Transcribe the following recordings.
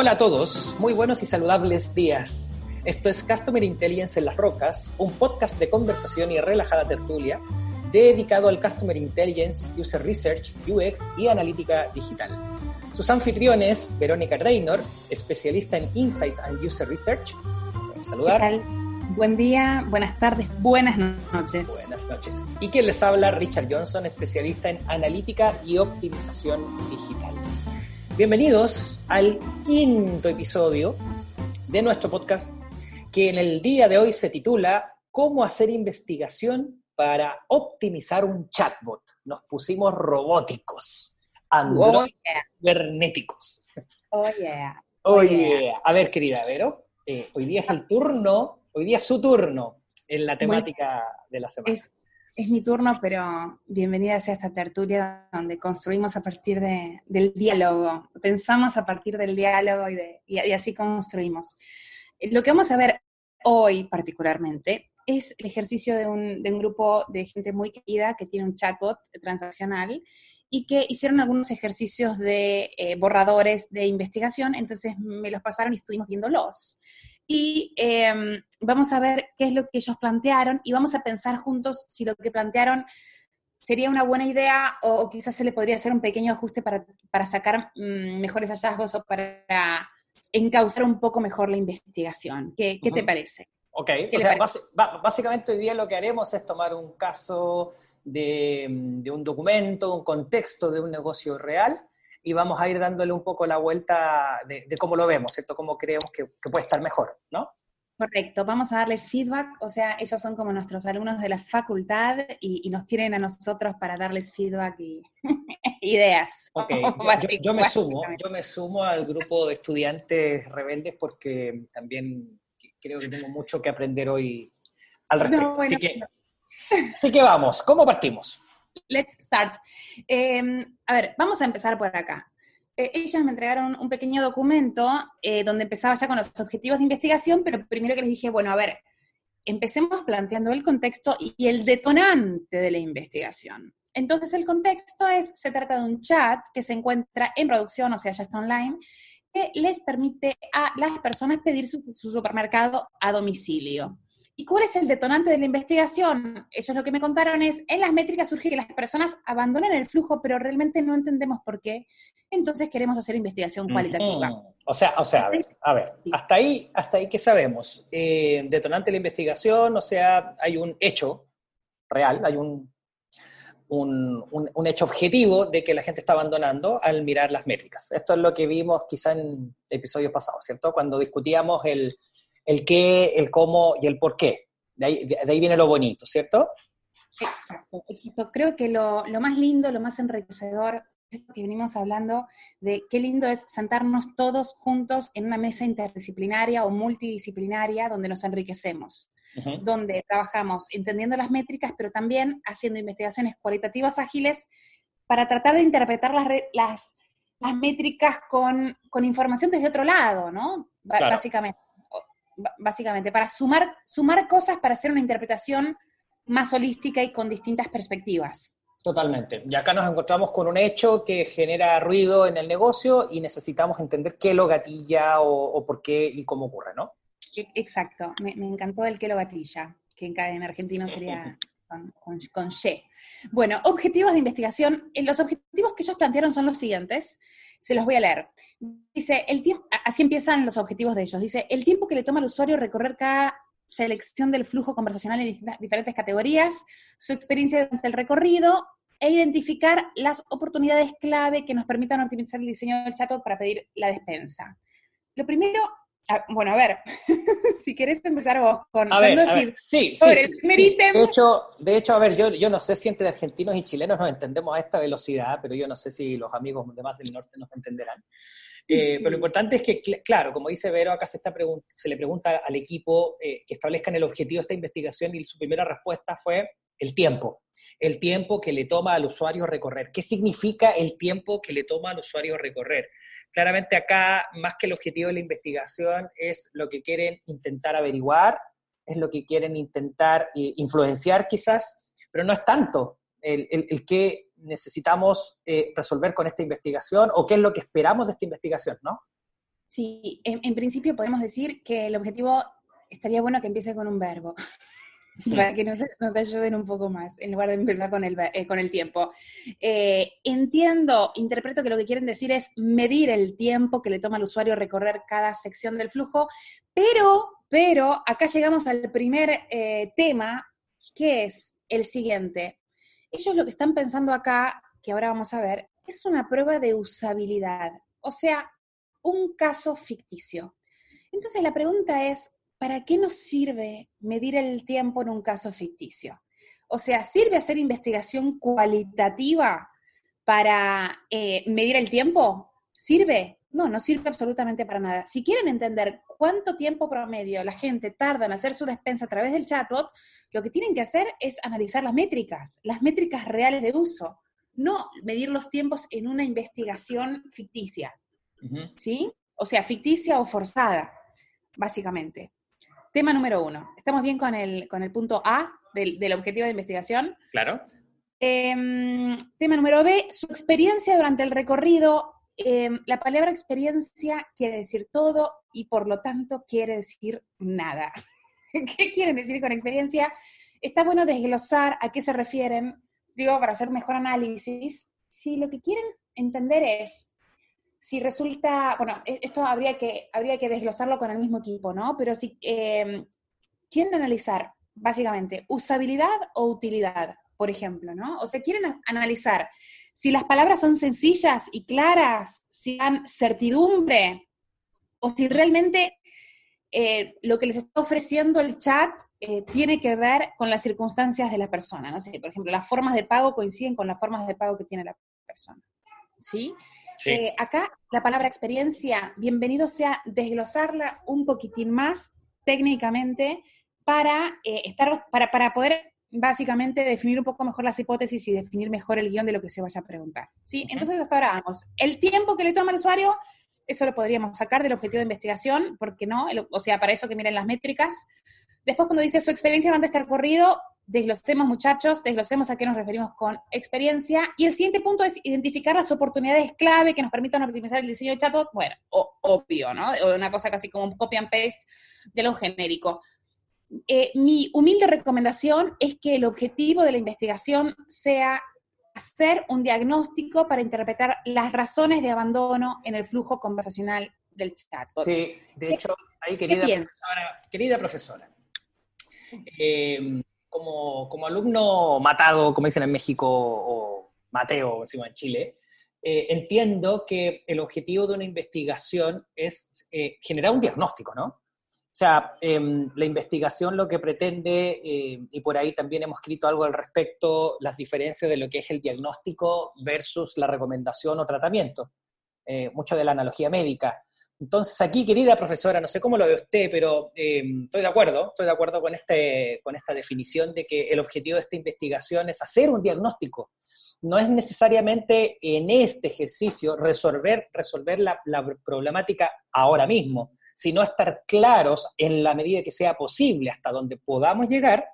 Hola a todos, muy buenos y saludables días. Esto es Customer Intelligence en las Rocas, un podcast de conversación y relajada tertulia dedicado al Customer Intelligence, User Research, UX y analítica digital. Sus anfitriones, Verónica Reynor, especialista en Insights and User Research. saludar. Buen día, buenas tardes, buenas noches. Buenas noches. Y quien les habla, Richard Johnson, especialista en analítica y optimización digital. Bienvenidos al quinto episodio de nuestro podcast que en el día de hoy se titula ¿Cómo hacer investigación para optimizar un chatbot? Nos pusimos robóticos, android oh, oh yeah. Oh, yeah. A ver, querida Vero, eh, hoy día es el turno Hoy día es su turno en la temática de la semana. Es, mi turno, pero bienvenida sea esta tertulia donde construimos a partir del diálogo, pensamos a partir del diálogo y, así construimos. Lo que vamos a ver hoy particularmente es el ejercicio de un, grupo de gente muy querida que tiene un chatbot transaccional y que hicieron algunos ejercicios de eh, borradores de investigación, entonces me los pasaron y estuvimos viéndolos y em, vamos a ver qué es lo que ellos plantearon y vamos a pensar juntos si lo que plantearon sería una buena idea o, quizás se le podría hacer un pequeño ajuste para, para sacar mm, mejores hallazgos o para encauzar un poco mejor la investigación. ¿Qué, qué te parece? Ok, o sea, básicamente hoy día lo que haremos es tomar un caso de, de un documento, un contexto de un negocio real y vamos a ir dándole un poco la vuelta de, cómo lo vemos, ¿cierto? Cómo creemos que, puede estar mejor, ¿no? Correcto, vamos a darles feedback, o sea, ellos son como nuestros alumnos de la facultad y, nos tienen a nosotros para darles feedback y ideas. Ok, yo, me sumo, yo me sumo al grupo de estudiantes rebeldes porque también creo que tengo mucho que aprender hoy al respecto. así, que, así que vamos, ¿cómo partimos? Let's start. Em, a ver, vamos a empezar por acá. Eh, ellas me entregaron un pequeño documento eh, donde empezaba ya con los objetivos de investigación, pero primero que les dije, bueno, a ver, empecemos planteando el contexto y el detonante de la investigación. Entonces el contexto es, se trata de un chat que se encuentra en producción, o sea, ya está online, que les permite a las personas pedir su supermercado a domicilio. ¿Y cuál es el detonante de la investigación? Ellos lo que me contaron es, en las métricas surge que las personas abandonan el flujo, pero realmente no entendemos por qué. Entonces queremos hacer investigación cualitativa. O sea, o sea, a ver, a ver, hasta ahí, hasta ahí, ¿qué sabemos? Eh, detonante de la investigación, o sea, hay un hecho real, hay un, un, un, hecho objetivo de que la gente está abandonando al mirar las métricas. Esto es lo que vimos quizá en episodios pasados, ¿cierto? Cuando discutíamos el el qué, el cómo y el por qué. De ahí, de ahí viene lo bonito, ¿cierto? Exacto, exacto. Creo que lo, lo, más lindo, lo más enriquecedor, es que venimos hablando de qué lindo es sentarnos todos juntos en una mesa interdisciplinaria o multidisciplinaria donde nos enriquecemos, donde trabajamos entendiendo las métricas, pero también haciendo investigaciones cualitativas ágiles para tratar de interpretar las, las, las métricas con, con, información desde otro lado, ¿no? Básicamente básicamente, para sumar, sumar cosas para hacer una interpretación más holística y con distintas perspectivas. Totalmente. Y acá nos encontramos con un hecho que genera ruido en el negocio y necesitamos entender qué lo gatilla o, por qué y cómo ocurre, ¿no? E, exacto. Me, encantó el qué lo gatilla, que en argentino sería con, con. Bueno, objetivos de investigación. Eh, los objetivos que ellos plantearon son los siguientes. Se los voy a leer. Dice, el tiempo, así empiezan los objetivos de ellos. Dice, el tiempo que le toma al usuario recorrer cada selección del flujo conversacional en diferentes categorías, su experiencia durante el recorrido e identificar las oportunidades clave que nos permitan optimizar el diseño del chatbot para pedir la despensa. Lo primero Ah, bueno, a ver, si quieres empezar vos con... A ver, sí, sí, De, hecho, de hecho, a ver, yo, yo no sé si entre argentinos y chilenos nos entendemos a esta velocidad, pero yo no sé si los amigos de más del norte nos entenderán. Eh, pero lo importante es que, claro, como dice Vero, acá se, está se le pregunta al equipo eh, que establezcan el objetivo de esta investigación y su primera respuesta fue el tiempo. El tiempo que le toma al usuario recorrer. ¿Qué significa el tiempo que le toma al usuario recorrer? Claramente acá, más que el objetivo de la investigación, es lo que quieren intentar averiguar, es lo que quieren intentar eh, influenciar quizás, pero no es tanto el, que necesitamos eh, resolver con esta investigación o qué es lo que esperamos de esta investigación, ¿no? Sí, en, principio podemos decir que el objetivo estaría bueno que empiece con un verbo, para que nos, ayuden un poco más, en lugar de empezar con el, eh, con el tiempo. Eh, entiendo, interpreto que lo que quieren decir es medir el tiempo que le toma al usuario recorrer cada sección del flujo, pero, pero acá llegamos al primer eh, tema, que es el siguiente. Ellos lo que están pensando acá, que ahora vamos a ver, es una prueba de usabilidad. O sea, un caso ficticio. Entonces la pregunta es, ¿para qué nos sirve medir el tiempo en un caso ficticio? O sea, ¿sirve hacer investigación cualitativa para eh, medir el tiempo? ¿Sirve? No, no sirve absolutamente para nada. Si quieren entender cuánto tiempo promedio la gente tarda en hacer su despensa a través del chatbot, lo que tienen que hacer es analizar las métricas, las métricas reales de uso, no medir los tiempos en una investigación ficticia. ¿sí? O sea, ficticia o forzada, básicamente. Tema número uno. ¿Estamos bien con el, con el punto A del, objetivo de investigación? Claro. Em, tema número B, su experiencia durante el recorrido. Em, la palabra experiencia quiere decir todo y por lo tanto quiere decir nada. ¿Qué quieren decir con experiencia? Está bueno desglosar a qué se refieren, digo, para hacer mejor análisis. Si lo que quieren entender es si resulta, bueno, e, esto habría que, habría que desglosarlo con el mismo equipo, ¿no? Pero si eh, quieren analizar, básicamente, usabilidad o utilidad, por ejemplo, ¿no? O sea, quieren analizar si las palabras son sencillas y claras, si dan certidumbre, o si realmente eh, lo que les está ofreciendo el chat eh, tiene que ver con las circunstancias de la persona. No sé, por ejemplo, las formas de pago coinciden con las formas de pago que tiene la persona. ¿Sí? Eh, acá la palabra experiencia, bienvenido sea desglosarla un poquitín más técnicamente para, eh, estar, para, para poder básicamente definir un poco mejor las hipótesis y definir mejor el guion de lo que se vaya a preguntar. ¿sí? Entonces, hasta ahora vamos. El tiempo que le toma al usuario, eso lo podríamos sacar del objetivo de investigación, porque no, o sea, para eso que miren las métricas. Después, cuando dice su experiencia durante este recorrido, desglosemos muchachos, desglosemos a qué nos referimos con experiencia. Y el siguiente punto es identificar las oportunidades clave que nos permitan optimizar el diseño de chatbot. Bueno, obvio, ¿no? Una cosa casi como un copy and paste de lo genérico. Eh, mi humilde recomendación es que el objetivo de la investigación sea hacer un diagnóstico para interpretar las razones de abandono en el flujo conversacional del chatbot. Sí, de hecho, ahí querida profesora, querida profesora, eh, como, como alumno matado, como dicen en México, o Mateo, decimos en Chile, eh, entiendo que el objetivo de una investigación es eh, generar un diagnóstico, ¿no? O sea, em, la investigación lo que pretende, eh, y por ahí también hemos escrito algo al respecto, las diferencias de lo que es el diagnóstico versus la recomendación o tratamiento, mucho de la analogía médica. Entonces aquí, querida profesora, no sé cómo lo ve usted, pero eh, estoy de acuerdo, estoy de acuerdo con, este, con esta definición de que el objetivo de esta investigación es hacer un diagnóstico. No es necesariamente en este ejercicio resolver, resolver la, problemática ahora mismo, sino estar claros en la medida que sea posible, hasta donde podamos llegar,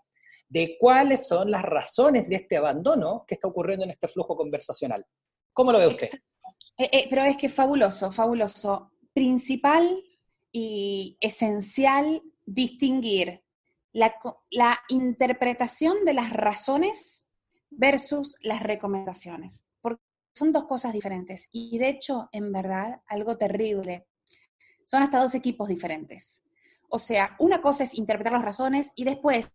de cuáles son las razones de este abandono que está ocurriendo en este flujo conversacional. ¿Cómo lo ve usted? Eh, eh, pero es que fabuloso, fabuloso principal y esencial distinguir la, interpretación de las razones versus las recomendaciones, porque son dos cosas diferentes. Y de hecho, en verdad, algo terrible. Son hasta dos equipos diferentes. O sea, una cosa es interpretar las razones y después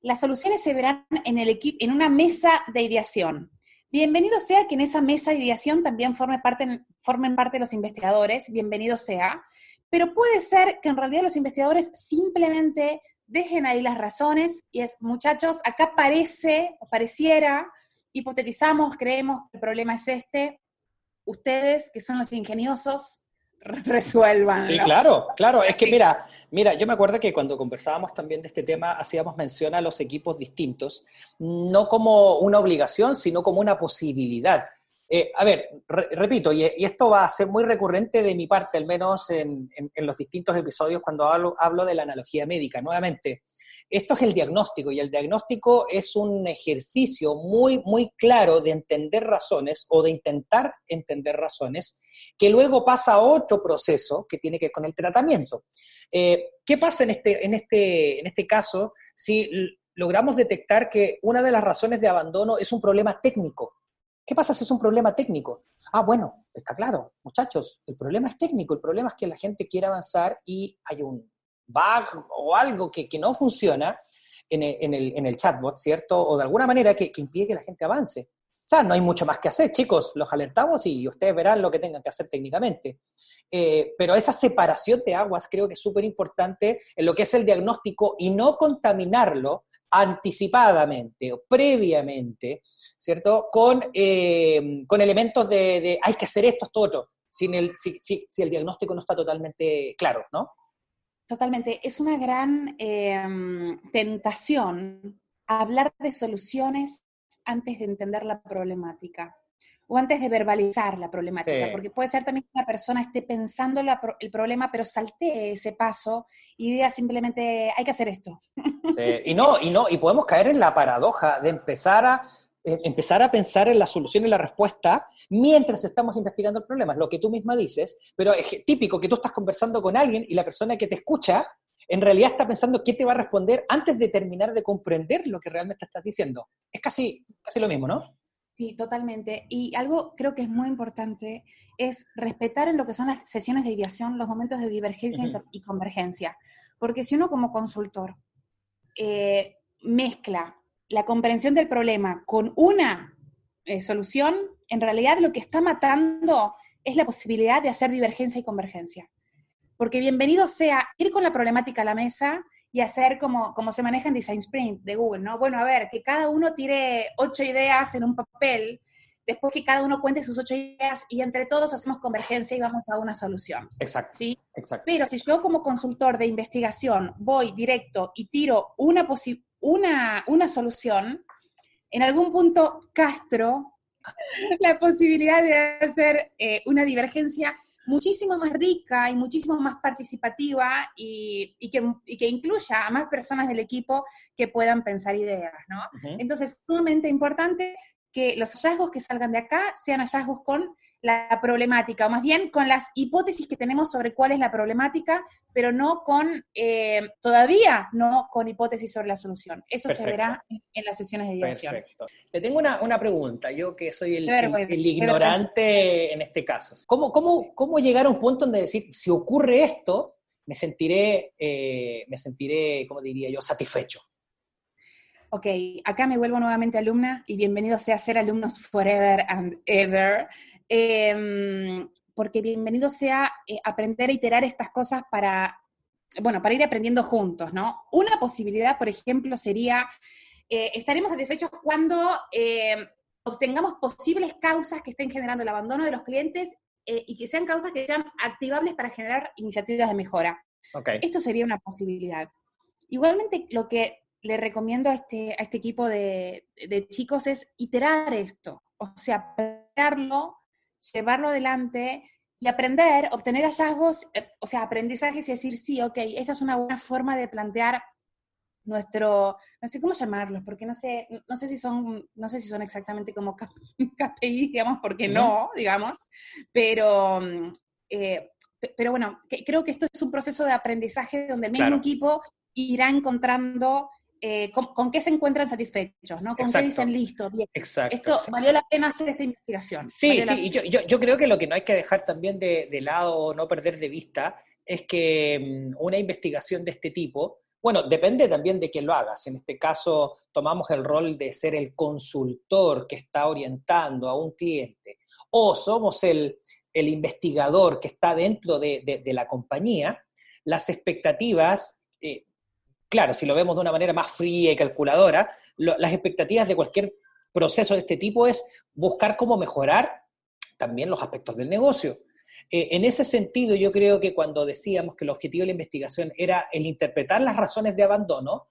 las soluciones se verán en, el en una mesa de ideación. Bienvenido sea que en esa mesa de ideación también forme parte, formen parte los investigadores, bienvenido sea, pero puede ser que en realidad los investigadores simplemente dejen ahí las razones y es, muchachos, acá parece o pareciera, hipotetizamos, creemos que el problema es este, ustedes que son los ingeniosos, resuelvan. Sí, claro, claro. Es que mira, mira, yo me acuerdo que cuando conversábamos también de este tema, hacíamos mención a los equipos distintos, no como una obligación, sino como una posibilidad. Eh, a ver, repito, y, esto va a ser muy recurrente de mi parte, al menos en, los distintos episodios cuando hablo, hablo de la analogía médica. Nuevamente, esto es el diagnóstico y el diagnóstico es un ejercicio muy, muy claro de entender razones o de intentar entender razones que luego pasa a otro proceso que tiene que ver con el tratamiento. Eh, ¿Qué pasa en este, en, este, en este caso si logramos detectar que una de las razones de abandono es un problema técnico? ¿Qué pasa si es un problema técnico? Ah, bueno, está claro, muchachos, el problema es técnico, el problema es que la gente quiere avanzar y hay un bug o algo que, no funciona en el, chatbot, ¿cierto? O de alguna manera que, que impide que la gente avance. O sea, no hay mucho más que hacer, chicos, los alertamos y ustedes verán lo que tengan que hacer técnicamente. Eh, pero esa separación de aguas creo que es súper importante en lo que es el diagnóstico y no contaminarlo anticipadamente o previamente, ¿cierto? Con, eh, con elementos de, hay que hacer esto, esto, otro, sin el, si, si, el diagnóstico no está totalmente claro, ¿no? Totalmente. Es una gran em, tentación hablar de soluciones antes de entender la problemática o antes de verbalizar la problemática, porque puede ser también que una persona esté pensando el problema, pero salte ese paso y diga simplemente, hay que hacer esto. Y no, y no, y podemos caer en la paradoja de empezar a, eh, empezar a pensar en la solución y la respuesta mientras estamos investigando el problema, es lo que tú misma dices, pero es típico que tú estás conversando con alguien y la persona que te escucha en realidad está pensando qué te va a responder antes de terminar de comprender lo que realmente estás diciendo. Es casi, casi lo mismo, ¿no? Sí, totalmente. Y algo creo que es muy importante es respetar en lo que son las sesiones de ideación los momentos de divergencia y convergencia. Porque si uno como consultor eh, mezcla la comprensión del problema con una eh, solución, en realidad lo que está matando es la posibilidad de hacer divergencia y convergencia. Porque bienvenido sea ir con la problemática a la mesa y hacer como, como se maneja en Design Sprint de Google, ¿no? Bueno, a ver, que cada uno tire ocho ideas en un papel, después que cada uno cuente sus ocho ideas y entre todos hacemos convergencia y vamos a una solución. Exacto. ¿sí? Exacto. Pero si yo como consultor de investigación voy directo y tiro una, una, una solución, en algún punto castro la posibilidad de hacer eh, una divergencia muchísimo más rica y muchísimo más participativa y, que, incluya a más personas del equipo que puedan pensar ideas, ¿no? Entonces, es sumamente importante que los hallazgos que salgan de acá sean hallazgos con la problemática, o más bien con las hipótesis que tenemos sobre cuál es la problemática, pero no con, eh, todavía no con hipótesis sobre la solución. Eso se verá en, las sesiones de dirección. Perfecto. Le tengo una, pregunta, yo que soy el, ignorante en este caso. ¿Cómo, cómo, ¿Cómo llegar a un punto donde decir, si ocurre esto, me sentiré, eh, me sentiré, ¿cómo diría yo?, satisfecho? Ok, acá me vuelvo nuevamente alumna y bienvenido sea a ser alumnos forever and ever. Em, porque bienvenido sea eh, aprender a iterar estas cosas para, bueno, para ir aprendiendo juntos, ¿no? Una posibilidad, por ejemplo, sería, eh, estaremos satisfechos cuando em, obtengamos posibles causas que estén generando el abandono de los clientes eh, y que sean causas que sean activables para generar iniciativas de mejora. Esto sería una posibilidad. Igualmente, lo que le recomiendo a este, a este equipo de, de chicos es iterar esto, o sea, plantearlo llevarlo adelante y aprender, obtener hallazgos, eh, o sea, aprendizajes y decir, sí, ok, esta es una buena forma de plantear nuestro, no sé cómo llamarlos, porque no sé, no sé si son, no sé si son exactamente como KPI, digamos, porque no, digamos, pero, mm, eh, pero bueno, creo que esto es un proceso de aprendizaje donde el mismo equipo irá encontrando eh, con, qué se encuentran satisfechos, ¿no? Con qué dicen listo, bien. Exacto. Esto valió la pena hacer esta investigación. Sí, sí, y yo, yo, creo que lo que no hay que dejar también de, de lado, no perder de vista, es que mm, una investigación de este tipo, bueno, depende también de quién lo hagas. En este caso, tomamos el rol de ser el consultor que está orientando a un cliente, o somos el, el investigador que está dentro de, de, la compañía, las expectativas eh, claro, si lo vemos de una manera más fría y calculadora, las expectativas de cualquier proceso de este tipo es buscar cómo mejorar también los aspectos del negocio. Eh, en ese sentido, yo creo que cuando decíamos que el objetivo de la investigación era el interpretar las razones de abandono,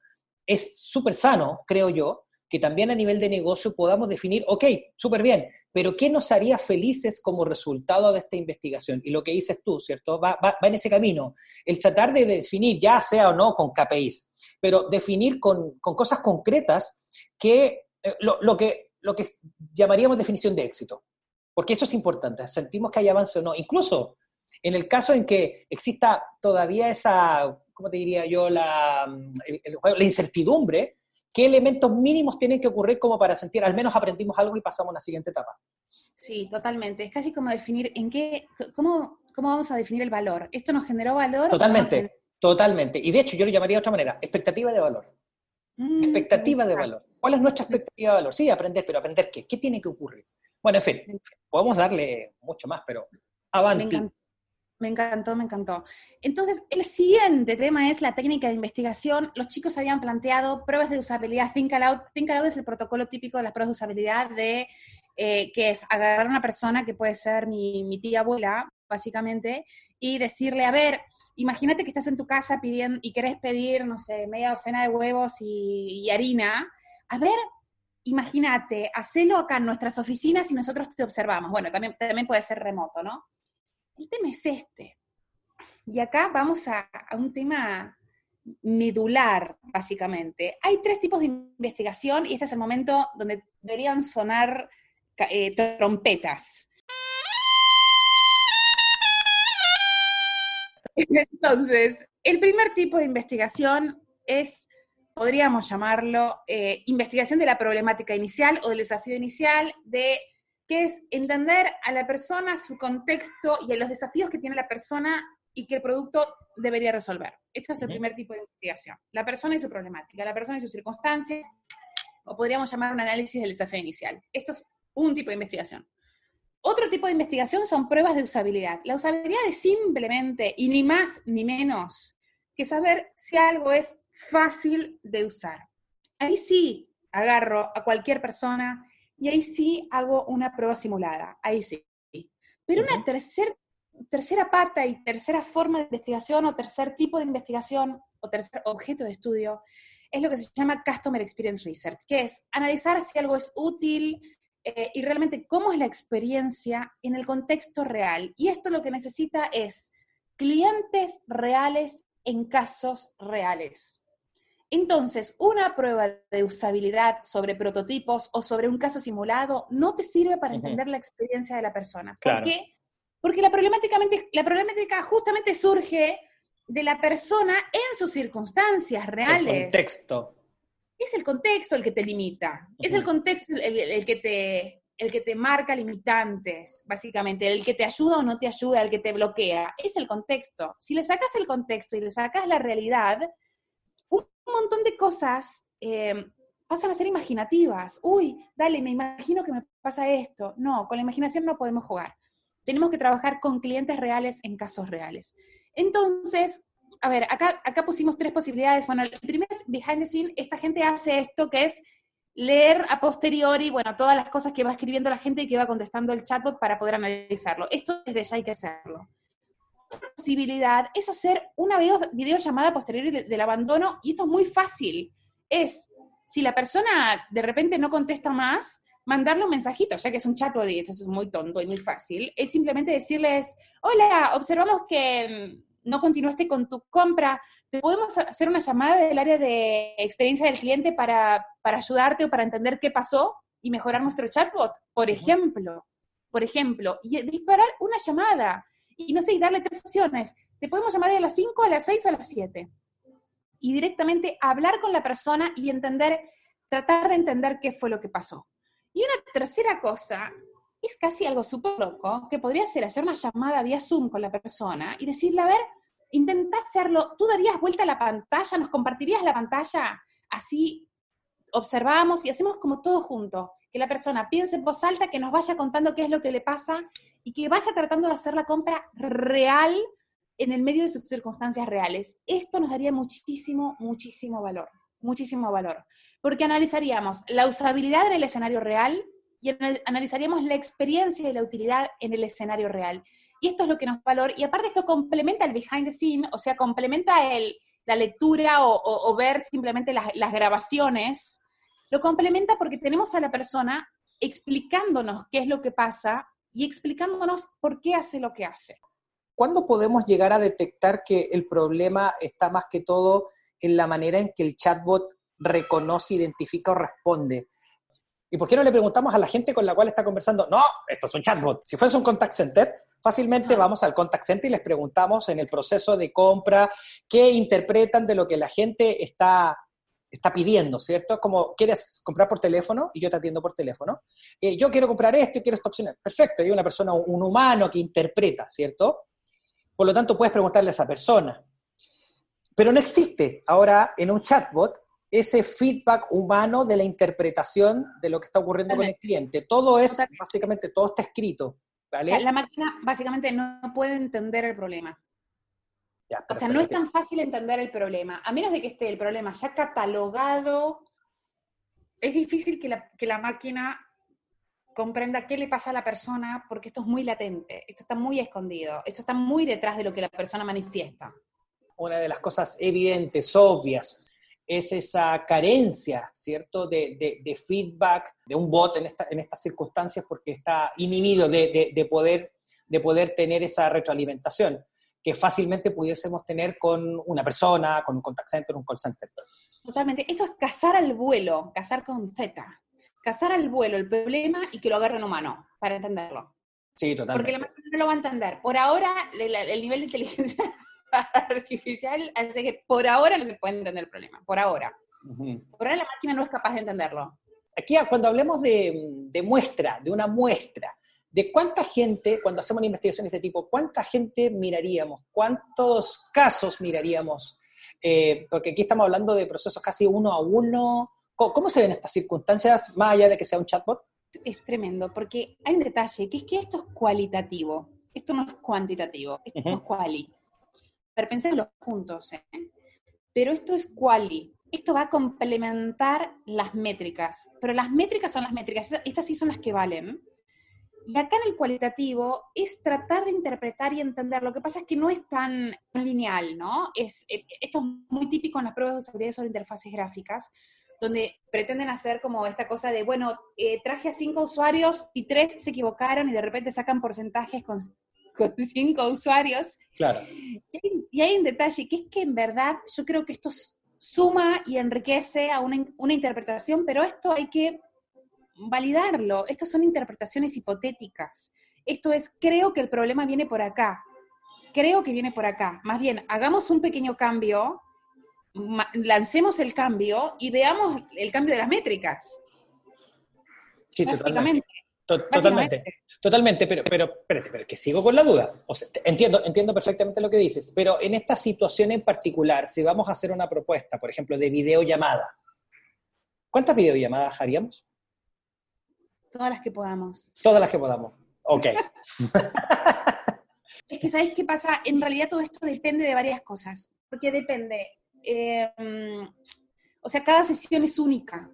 es súper sano, creo yo, que también a nivel de negocio podamos definir, ok, súper bien, pero ¿qué nos haría felices como resultado de esta investigación? Y lo que dices tú, ¿cierto? Va, en ese camino. El tratar de definir, ya sea o no con KPIs, pero definir con, cosas concretas que, eh, lo, que, lo que llamaríamos definición de éxito. Porque eso es importante, sentimos que hay avance o no. Incluso en el caso en que exista todavía esa, ¿cómo te diría yo?, la, la incertidumbre, ¿qué elementos mínimos tienen que ocurrir como para sentir, al menos aprendimos algo y pasamos a la siguiente etapa? Sí, totalmente. Es casi como definir en qué, cómo, cómo vamos a definir el valor. ¿Esto nos generó valor? Totalmente, totalmente. Y de hecho yo lo llamaría de otra manera, expectativa de valor. Mm, expectativa de valor. ¿Cuál es nuestra expectativa de valor? Sí, aprender, pero aprender qué? ¿Qué tiene que ocurrir? Bueno, en fin, podemos darle mucho más, pero avanti. Me encantó, me encantó. Entonces, el siguiente tema es la técnica de investigación. Los chicos habían planteado pruebas de usabilidad. Think Aloud, Think Aloud es el protocolo típico de las pruebas de usabilidad de, eh, que es agarrar a una persona, que puede ser mi, tía abuela, básicamente, y decirle, a ver, imagínate que estás en tu casa pidiendo y querés pedir, no sé, media docena de huevos y, y harina. A ver, imagínate, hacelo acá en nuestras oficinas y nosotros te observamos. Bueno, también, también puede ser remoto, ¿no? El tema es este. Y acá vamos a, un tema medular, básicamente. Hay tres tipos de investigación y este es el momento donde deberían sonar eh, trompetas. Entonces, el primer tipo de investigación es, podríamos llamarlo, eh, investigación de la problemática inicial o del desafío inicial de que es entender a la persona, su contexto y a los desafíos que tiene la persona y que el producto debería resolver. Este es el primer tipo de investigación. La persona y su problemática, la persona y sus circunstancias, o podríamos llamar un análisis del desafío inicial. Esto es un tipo de investigación. Otro tipo de investigación son pruebas de usabilidad. La usabilidad es simplemente, y ni más ni menos, que saber si algo es fácil de usar. Ahí sí agarro a cualquier persona y ahí sí hago una prueba simulada, ahí sí. Pero una tercera pata y tercera forma de investigación o tercer tipo de investigación o tercer objeto de estudio es lo que se llama Customer Experience Research, que es analizar si algo es útil eh, y realmente cómo es la experiencia en el contexto real. Y esto lo que necesita es clientes reales en casos reales. Entonces, una prueba de usabilidad sobre prototipos o sobre un caso simulado no te sirve para entender la experiencia de la persona. ¿Por qué? Porque la problemática, la problemática justamente surge de la persona en sus circunstancias reales. El contexto. Es el contexto el que te limita. Es el contexto el, que te, el que te marca limitantes, básicamente. El que te ayuda o no te ayuda, el que te bloquea. Es el contexto. Si le sacas el contexto y le sacas la realidad, un montón de cosas eh, pasan a ser imaginativas. Uy, dale, me imagino que me pasa esto. No, con la imaginación no podemos jugar. Tenemos que trabajar con clientes reales en casos reales. Entonces, a ver, acá, acá pusimos tres posibilidades. Bueno, el primero es behind the scene. Esta gente hace esto que es leer a posteriori, bueno, todas las cosas que va escribiendo la gente y que va contestando el chatbot para poder analizarlo. Esto desde ya hay que hacerlo posibilidad es hacer una video, videollamada posterior del abandono y esto es muy fácil. Es, si la persona de repente no contesta más, mandarle un mensajito, ya que es un chat de eso es muy tonto y muy fácil, es simplemente decirles, hola, observamos que no continuaste con tu compra, ¿te podemos hacer una llamada del área de experiencia del cliente para, para ayudarte o para entender qué pasó y mejorar nuestro chatbot? Por ejemplo, por ejemplo, y disparar una llamada y no sé, y darle tres opciones. Te podemos llamar a las 5, a las 6 o a las 7. Y directamente hablar con la persona y entender, tratar de entender qué fue lo que pasó. Y una tercera cosa es casi algo súper loco, que podría ser hacer una llamada vía Zoom con la persona y decirle, a ver, intenta hacerlo, tú darías vuelta a la pantalla, nos compartirías la pantalla, así observamos y hacemos como todo junto, que la persona piense en voz alta, que nos vaya contando qué es lo que le pasa y que vaya tratando de hacer la compra real en el medio de sus circunstancias reales. Esto nos daría muchísimo, muchísimo valor, muchísimo valor, porque analizaríamos la usabilidad en el escenario real y analizaríamos la experiencia y la utilidad en el escenario real. Y esto es lo que nos valor, y aparte esto complementa el behind the scene, o sea, complementa el, la lectura o, ver simplemente las grabaciones, lo complementa porque tenemos a la persona explicándonos qué es lo que pasa y explicándonos por qué hace lo que hace. ¿Cuándo podemos llegar a detectar que el problema está más que todo en la manera en que el chatbot reconoce, identifica o responde? ¿Y por qué no le preguntamos a la gente con la cual está conversando? No, esto es un chatbot. Si fuese un contact center, fácilmente vamos al contact center y les preguntamos en el proceso de compra qué interpretan de lo que la gente está, está pidiendo, ¿cierto? Como quieres comprar por teléfono y yo te atiendo por teléfono. Eh, yo quiero comprar esto y quiero esta opción. Perfecto, hay una persona, un humano que interpreta, ¿cierto? Por lo tanto, puedes preguntarle a esa persona. Pero no existe ahora en un chatbot ese feedback humano de la interpretación de lo que está ocurriendo con el cliente. Todo es, básicamente, todo está escrito. ¿vale? O sea, la máquina básicamente no puede entender el problema. O sea, no es tan fácil entender el problema. A menos de que esté el problema ya catalogado, es difícil que la, que la máquina comprenda qué le pasa a la persona porque esto es muy latente, esto está muy escondido, esto está muy detrás de lo que la persona manifiesta. Una de las cosas evidentes, obvias, es esa carencia, ¿cierto?, de, feedback de un bot en, en, estas circunstancias porque está inhibido de, poder, de poder tener esa retroalimentación que fácilmente pudiésemos tener con una persona, con un contact center, un call center. Totalmente. Esto es cazar al vuelo, cazar con Z. Cazar al vuelo el problema y que lo agarre un humano para entenderlo. Sí, totalmente. Porque la máquina no lo va a entender. Por ahora, el nivel de inteligencia artificial hace que por ahora no se puede entender el problema, por ahora. Por ahora la máquina no es capaz de entenderlo. Aquí cuando hablemos de, muestra, de una muestra, de cuánta gente, cuando hacemos una investigación de este tipo, cuánta gente miraríamos, cuántos casos miraríamos, eh, porque aquí estamos hablando de procesos casi uno a uno. ¿Cómo, se ven estas circunstancias, más allá de que sea un chatbot? Es tremendo, porque hay un detalle, que es que esto es cualitativo, esto no es cuantitativo, esto es quali pensémoslo juntos, ¿eh? pero esto es quali. Esto va a complementar las métricas, pero las métricas son las métricas, estas sí son las que valen. Y acá en el cualitativo es tratar de interpretar y entender. Lo que pasa es que no es tan lineal, ¿no? Es, eh, esto es muy típico en las pruebas de usabilidad sobre interfaces gráficas, donde pretenden hacer como esta cosa de, bueno, eh, traje a cinco usuarios y tres se equivocaron y de repente sacan porcentajes con con cinco usuarios. Claro. Y hay, un detalle, que es que en verdad yo creo que esto suma y enriquece a una, una interpretación, pero esto hay que validarlo. Estas son interpretaciones hipotéticas. Esto es, creo que el problema viene por acá. Creo que viene por acá. Más bien, hagamos un pequeño cambio, lancemos el cambio y veamos el cambio de las métricas. Sí, Básicamente. Totalmente, totalmente, pero, pero, espérate, pero que sigo con la duda. O sea, entiendo, entiendo perfectamente lo que dices, pero en esta situación en particular, si vamos a hacer una propuesta, por ejemplo, de videollamada, ¿cuántas videollamadas haríamos? Todas las que podamos. Todas las que podamos. Ok. es que, ¿sabes qué pasa? En realidad todo esto depende de varias cosas, porque depende. Eh, o sea, cada sesión es única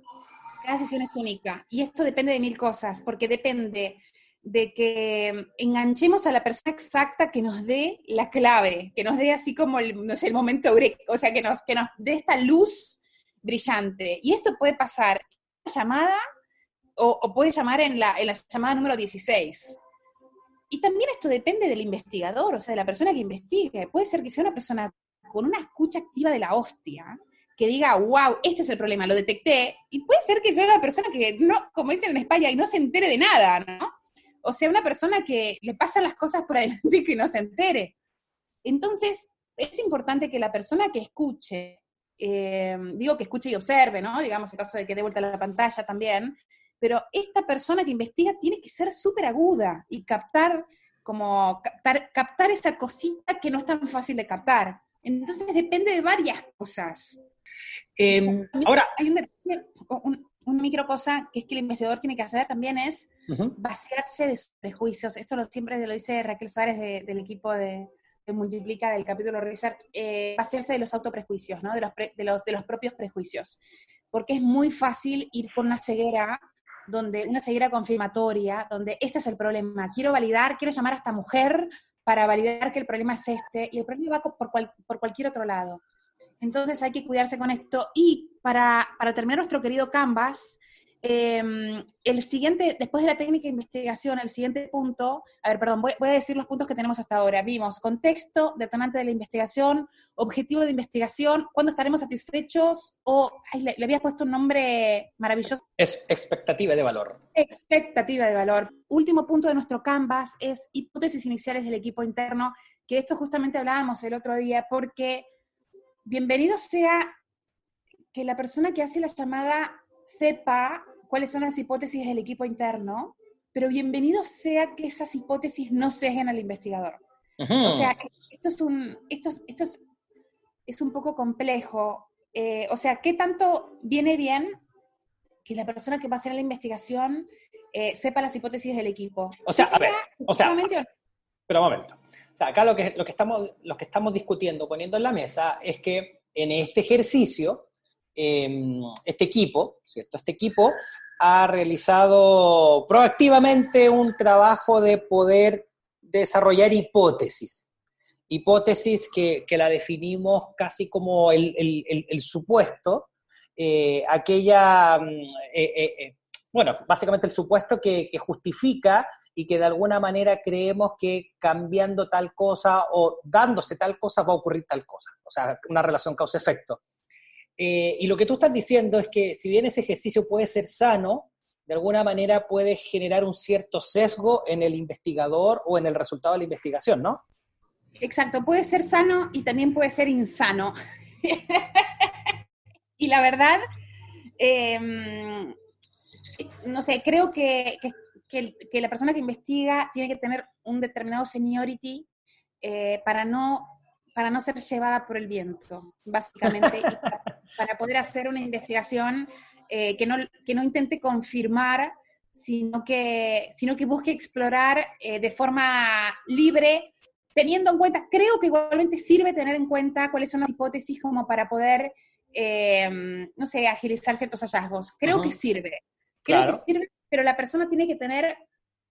cada sesión es única y esto depende de mil cosas, porque depende de que enganchemos a la persona exacta que nos dé la clave, que nos dé así como el, no sé, el momento o sea, que nos, que nos dé esta luz brillante. Y esto puede pasar en una llamada o, puede llamar en la, en la llamada número 16. Y también esto depende del investigador, o sea, de la persona que investigue. Puede ser que sea una persona con una escucha activa de la hostia, que diga, wow, este es el problema, lo detecté, y puede ser que sea una persona que no, como dicen en España, y no se entere de nada, ¿no? O sea, una persona que le pasan las cosas por adelante y que no se entere. Entonces, es importante que la persona que escuche, eh, digo que escuche y observe, ¿no? Digamos, en caso de que dé vuelta a la pantalla también, pero esta persona que investiga tiene que ser súper aguda y captar, como, captar, captar esa cosita que no es tan fácil de captar. Entonces depende de varias cosas. Em, ahora. Hay una micro cosa que es que el investigador tiene que hacer también es vaciarse de sus prejuicios. Esto lo, siempre lo dice Raquel Suárez del equipo de, Multiplica del capítulo Research, eh, vaciarse de los autoprejuicios, ¿no? de, los de, los, de los propios prejuicios. Porque es muy fácil ir con una ceguera donde una ceguera confirmatoria, donde este es el problema, quiero validar, quiero llamar a esta mujer para validar que el problema es este, y el problema va por, por cualquier otro lado. Entonces hay que cuidarse con esto. Y para, terminar nuestro querido Canvas, Em, el siguiente, después de la técnica de investigación, el siguiente punto, a ver, perdón, voy, a decir los puntos que tenemos hasta ahora. Vimos contexto, detonante de la investigación, objetivo de investigación, cuándo estaremos satisfechos o, le, le habías puesto un nombre maravilloso. Es expectativa de valor. Expectativa de valor. Último punto de nuestro Canvas es hipótesis iniciales del equipo interno, que esto justamente hablábamos el otro día, porque bienvenido sea que la persona que hace la llamada sepa cuáles son las hipótesis del equipo interno, pero bienvenido sea que esas hipótesis no sesguen al investigador. O sea, esto es un, esto esto es, un poco complejo. Eh, o sea, ¿qué tanto viene bien que la persona que va a hacer la investigación eh, sepa las hipótesis del equipo? O sea, a ver, o sea, pero un momento. O sea, acá lo que, lo, que estamos, lo que estamos discutiendo, poniendo en la mesa, es que en este ejercicio Em, este equipo, ¿cierto? Este equipo ha realizado proactivamente un trabajo de poder desarrollar hipótesis. Hipótesis que, la definimos casi como el, supuesto, eh, aquella, mm, eh, eh, bueno, básicamente el supuesto que, que justifica y que de alguna manera creemos que cambiando tal cosa o dándose tal cosa va a ocurrir tal cosa. O sea, una relación causa-efecto. Eh, y lo que tú estás diciendo es que si bien ese ejercicio puede ser sano, de alguna manera puede generar un cierto sesgo en el investigador o en el resultado de la investigación, ¿no? Exacto, puede ser sano y también puede ser insano. y la verdad, em, no sé, creo que, que, la persona que investiga tiene que tener un determinado seniority eh, para no para no ser llevada por el viento, básicamente, para, poder hacer una investigación eh, que, no, que no intente confirmar, sino que, sino que busque explorar eh, de forma libre, teniendo en cuenta, creo que igualmente sirve tener en cuenta cuáles son las hipótesis como para poder, eh, no sé, agilizar ciertos hallazgos. Creo que sirve. Creo que sirve, pero la persona tiene que tener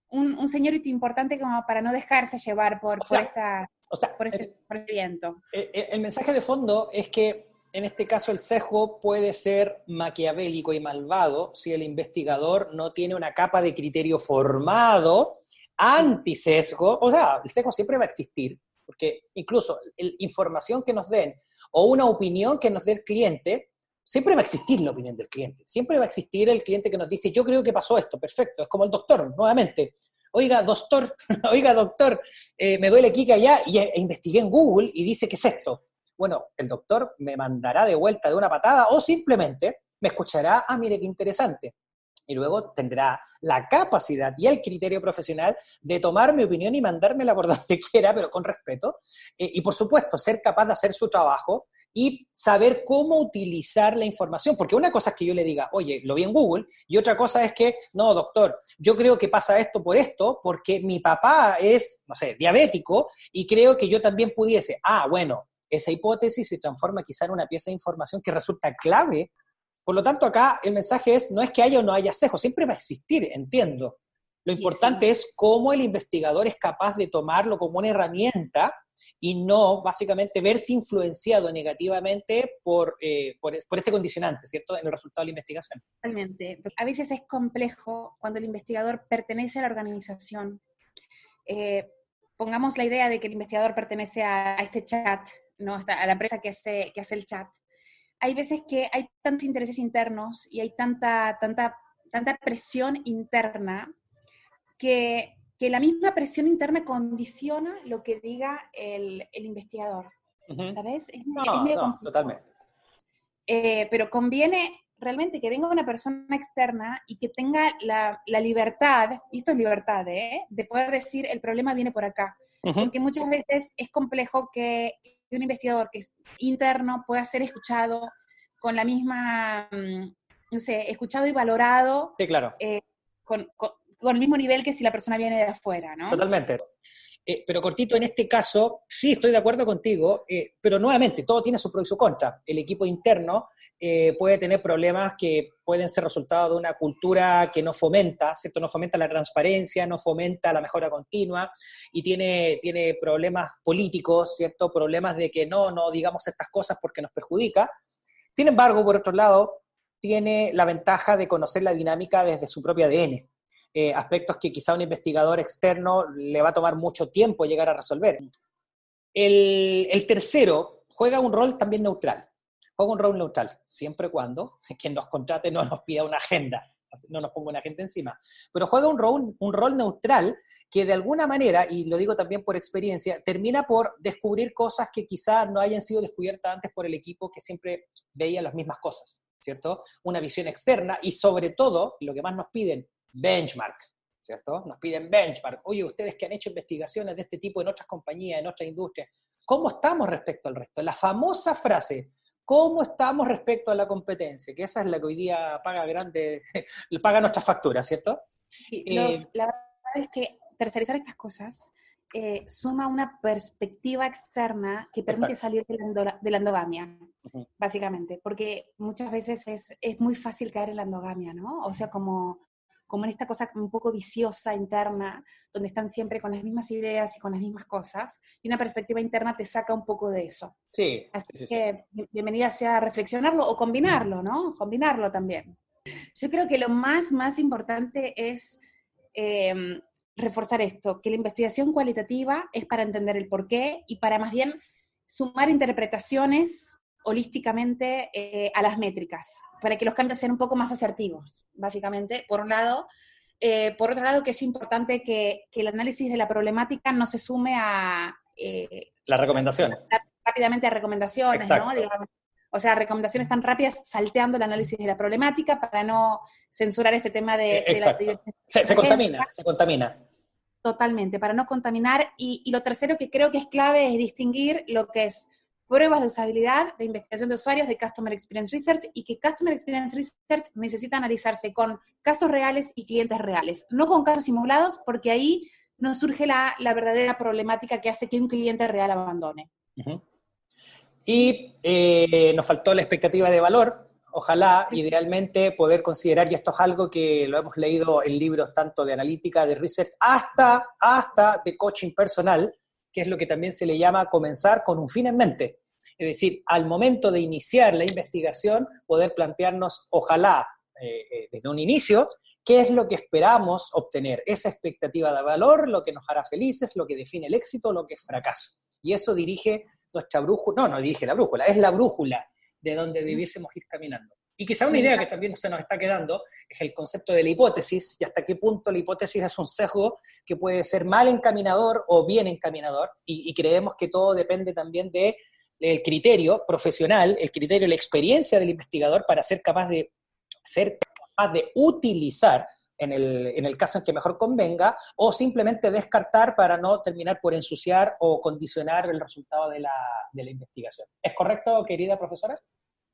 un, un señorito importante como para no dejarse llevar por, por esta o sea, por, ese, el, viento. El, mensaje de fondo es que en este caso el sesgo puede ser maquiavélico y malvado si el investigador no tiene una capa de criterio formado anti-sesgo. O sea, el sesgo siempre va a existir, porque incluso la información que nos den o una opinión que nos dé el cliente, siempre va a existir la opinión del cliente. Siempre va a existir el cliente que nos dice, yo creo que pasó esto, perfecto. Es como el doctor, nuevamente oiga, doctor, oiga, doctor, eh, me duele aquí que allá, y e, investigué en Google y dice, ¿qué es esto? Bueno, el doctor me mandará de vuelta de una patada o simplemente me escuchará, ah, mire qué interesante. Y luego tendrá la capacidad y el criterio profesional de tomar mi opinión y mandármela por donde quiera, pero con respeto. Eh, y por supuesto, ser capaz de hacer su trabajo y saber cómo utilizar la información. Porque una cosa es que yo le diga, oye, lo vi en Google, y otra cosa es que, no, doctor, yo creo que pasa esto por esto, porque mi papá es, no sé, diabético, y creo que yo también pudiese. Ah, bueno, esa hipótesis se transforma quizá en una pieza de información que resulta clave. Por lo tanto, acá el mensaje es, no es que haya o no haya sesgo, siempre va a existir, entiendo. Lo importante es cómo el investigador es capaz de tomarlo como una herramienta y no básicamente verse influenciado negativamente por, eh, por, ese condicionante, ¿cierto?, en el resultado de la investigación. Totalmente. A veces es complejo cuando el investigador pertenece a la organización. Eh, pongamos la idea de que el investigador pertenece a, este chat, ¿no? a la empresa que hace, que hace el chat. Hay veces que hay tantos intereses internos y hay tanta, tanta, tanta presión interna que que la misma presión interna condiciona lo que diga el, investigador. ¿Sabes? Es, no, totalmente. Eh, pero conviene realmente que venga una persona externa y que tenga la, libertad, y esto es libertad, ¿eh? de poder decir el problema viene por acá. Porque muchas veces es complejo que un investigador que es interno pueda ser escuchado con la misma, mm, no sé, escuchado y valorado. Sí, claro. Eh, con, con el mismo nivel que si la persona viene de afuera, ¿no? Totalmente. Eh, pero cortito, en este caso, sí estoy de acuerdo contigo, eh, pero nuevamente, todo tiene su pro y su contra. El equipo interno eh, puede tener problemas que pueden ser resultado de una cultura que no fomenta, ¿cierto? No fomenta la transparencia, no fomenta la mejora continua y tiene, tiene problemas políticos, ¿cierto? Problemas de que no, no digamos estas cosas porque nos perjudica. Sin embargo, por otro lado, tiene la ventaja de conocer la dinámica desde su propio ADN. Eh, aspectos que quizá un investigador externo le va a tomar mucho tiempo llegar a resolver. El, tercero juega un rol también neutral. Juega un rol neutral, siempre cuando quien nos contrate no nos pida una agenda, no nos ponga una agenda encima. Pero juega un rol, un rol neutral que de alguna manera, y lo digo también por experiencia, termina por descubrir cosas que quizás no hayan sido descubiertas antes por el equipo que siempre veía las mismas cosas, ¿cierto? Una visión externa y sobre todo, lo que más nos piden, benchmark. ¿cierto? Nos piden benchmark. Oye, ustedes que han hecho investigaciones de este tipo en otras compañías, en otras industrias, ¿cómo estamos respecto al resto? La famosa frase, ¿cómo estamos respecto a la competencia? Que esa es la que hoy día paga grande, paga nuestras facturas, ¿cierto? Eh, la verdad es que tercerizar estas cosas eh, suma una perspectiva externa que permite salir de la, endogamia, básicamente, porque muchas veces es, es, muy fácil caer en la endogamia, ¿no? O sea, como como en esta cosa un poco viciosa interna, donde están siempre con las mismas ideas y con las mismas cosas, y una perspectiva interna te saca un poco de eso. Sí. Así que bienvenida sea a reflexionarlo o combinarlo, ¿no? Combinarlo también. Yo creo que lo más, más importante es em, reforzar esto, que la investigación cualitativa es para entender el porqué y para más bien sumar interpretaciones holísticamente eh, a las métricas, para que los cambios sean un poco más asertivos, básicamente, por un lado. Eh, por otro lado, que es importante que, el análisis de la problemática no se sume a... Eh, la recomendación. Rápidamente a recomendaciones, ¿no? o sea, recomendaciones tan rápidas salteando el análisis de la problemática para no censurar este tema de... la, se, se contamina, se contamina. Totalmente, para no contaminar. Y, y, lo tercero que creo que es clave es distinguir lo que es pruebas de usabilidad, de investigación de usuarios, de Customer Experience Research y que Customer Experience Research necesita analizarse con casos reales y clientes reales, no con casos simulados, porque ahí no surge la, verdadera problemática que hace que un cliente real abandone. Y eh, nos faltó la expectativa de valor. Ojalá, idealmente, poder considerar, y esto es algo que lo hemos leído en libros tanto de analítica, de research, hasta, hasta de coaching personal, que es lo que también se le llama comenzar con un fin en mente. Es decir, al momento de iniciar la investigación, poder plantearnos, ojalá, eh, eh, desde un inicio, qué es lo que esperamos obtener, esa expectativa de valor, lo que nos hará felices, lo que define el éxito, lo que es fracaso. Y eso dirige nuestra brújula, no, no dirige la brújula, es la brújula de donde debiésemos ir caminando. Y quizá una idea que también se nos está quedando es el concepto de la hipótesis y hasta qué punto la hipótesis es un sesgo que puede ser mal encaminador o bien encaminador y, creemos que todo depende también del criterio profesional, el criterio, la experiencia del investigador para ser capaz de ser capaz de utilizar en el, en el, caso en que mejor convenga, o simplemente descartar para no terminar por ensuciar o condicionar el resultado de la, de la investigación. ¿Es correcto, querida profesora?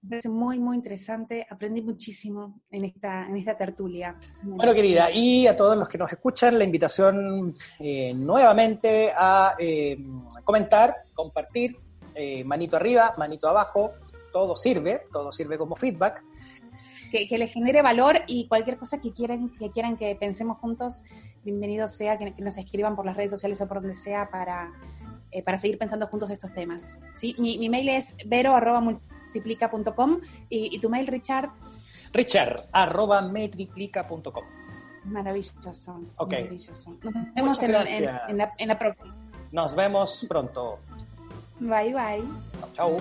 Me parece muy, muy interesante. Aprendí muchísimo en esta, en esta tertulia. Bueno, querida, y a todos los que nos escuchan, la invitación eh, nuevamente a eh, comentar, compartir, eh, manito arriba, manito abajo, todo sirve, todo sirve como feedback. Que, que les genere valor y cualquier cosa que quieran, que quieran que pensemos juntos, bienvenido sea, que, nos escriban por las redes sociales o por donde sea para, para seguir pensando juntos estos temas. ¿sí? Mi, mi mail es vero multiplica.com y, tu mail, Richard. Richard, arroba metriplica.com. Maravilloso. Ok. Maravilloso. Nos vemos en, la, en la próxima. Nos vemos pronto. Bye, bye. Chao.